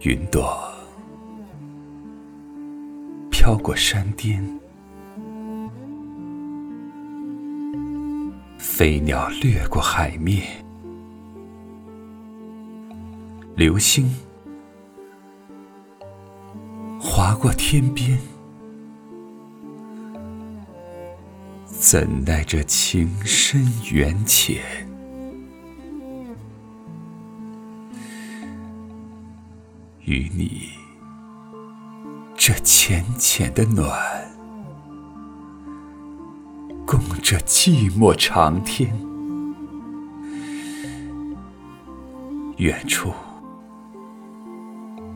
云朵飘过山巅，飞鸟掠过海面，流星划过天边，怎奈这情深缘浅？与你这浅浅的暖，共这寂寞长天。远处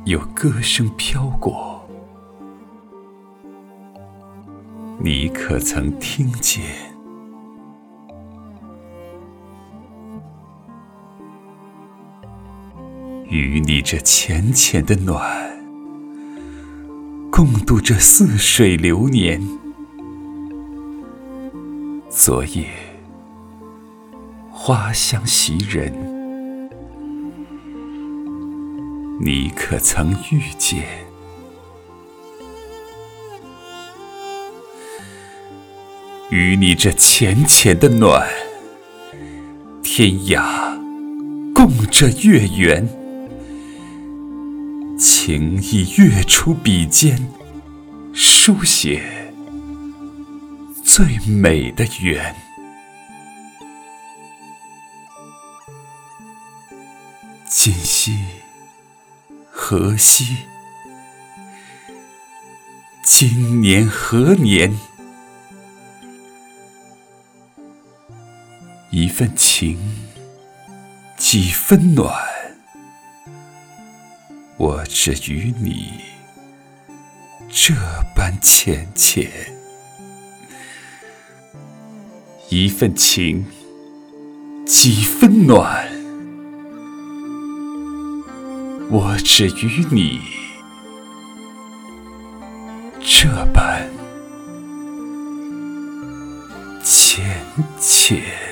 有歌声飘过，你可曾听见？与你这浅浅的暖，共度这似水流年。昨夜花香袭人，你可曾遇见？与你这浅浅的暖，天涯共这月圆。情意跃出笔尖，书写最美的缘。今夕何夕？今年何年？一份情，几分暖。我只与你这般浅浅，一份情，几分暖。我只与你这般浅浅。